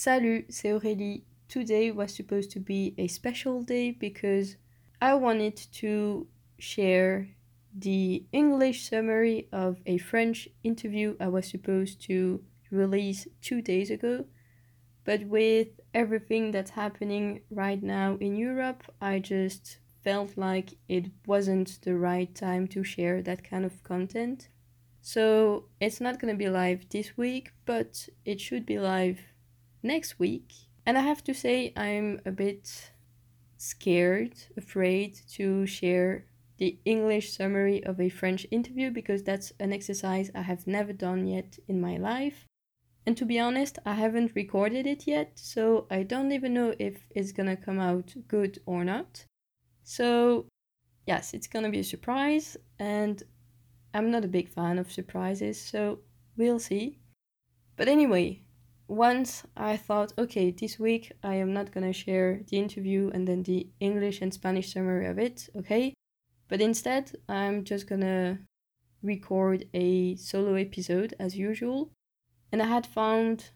Salut, c'est Aurélie. Today was supposed to be a special day because I wanted to share the English summary of a French interview I was supposed to release two days ago. But with everything that's happening right now in Europe, I just felt like it wasn't the right time to share that kind of content. So it's not gonna be live this week, but it should be live next week. And I have to say, I'm a bit scared, afraid to share the English summary of a French interview because that's an exercise I have never done yet in my life. And to be honest, I haven't recorded it yet, so I don't even know if it's gonna come out good or not. So, yes, it's gonna be a surprise, and I'm not a big fan of surprises, so we'll see. But anyway, once I thought, okay, this week I am not gonna share the interview and then the English and Spanish summary of it, okay? But instead, I'm just gonna record a solo episode as usual. And I had found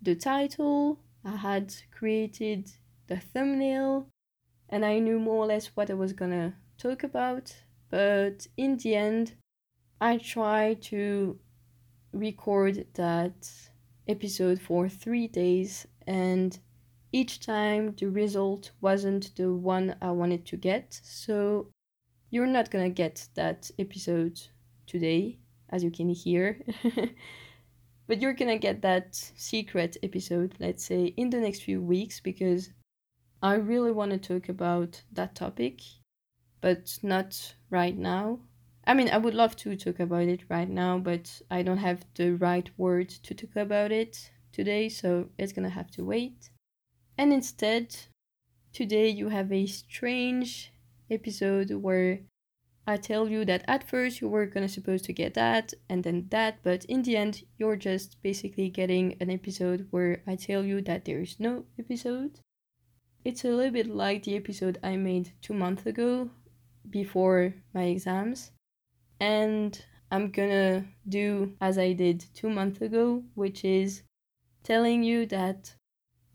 the title, I had created the thumbnail, and I knew more or less what I was gonna talk about. But in the end, I tried to record that episode for three days, and each time the result wasn't the one I wanted to get. So you're not gonna get that episode today, as you can hear. but you're gonna get that secret episode, let's say, in the next few weeks because I really want to talk about that topic, but not right now. I mean, I would love to talk about it right now, but I don't have the right words to talk about it today, so it's gonna have to wait. And instead, today you have a strange episode where I tell you that at first you were gonna supposed to get that and then that, but in the end you're just basically getting an episode where I tell you that there is no episode. It's a little bit like the episode I made two months ago before my exams. And I'm gonna do as I did two months ago, which is telling you that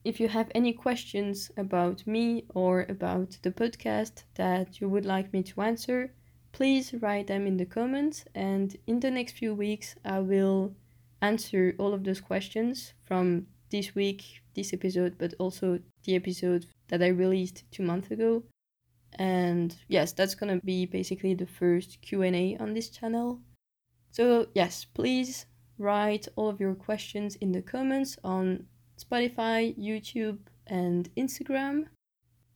if you have any questions about me or about the podcast that you would like me to answer, please write them in the comments. And in the next few weeks, I will answer all of those questions from this week, this episode, but also the episode that I released two months ago and yes that's gonna be basically the first q&a on this channel. So yes please write all of your questions in the comments on spotify youtube and instagram.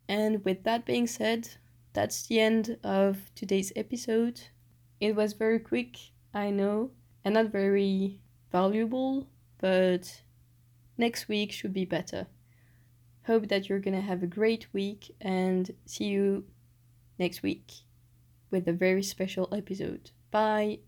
And with that being said that's the end of today's episode. It was very quick i know and not very valuable but next week should be better Hope that you're going to have a great week and see you next week with a very special episode. Bye.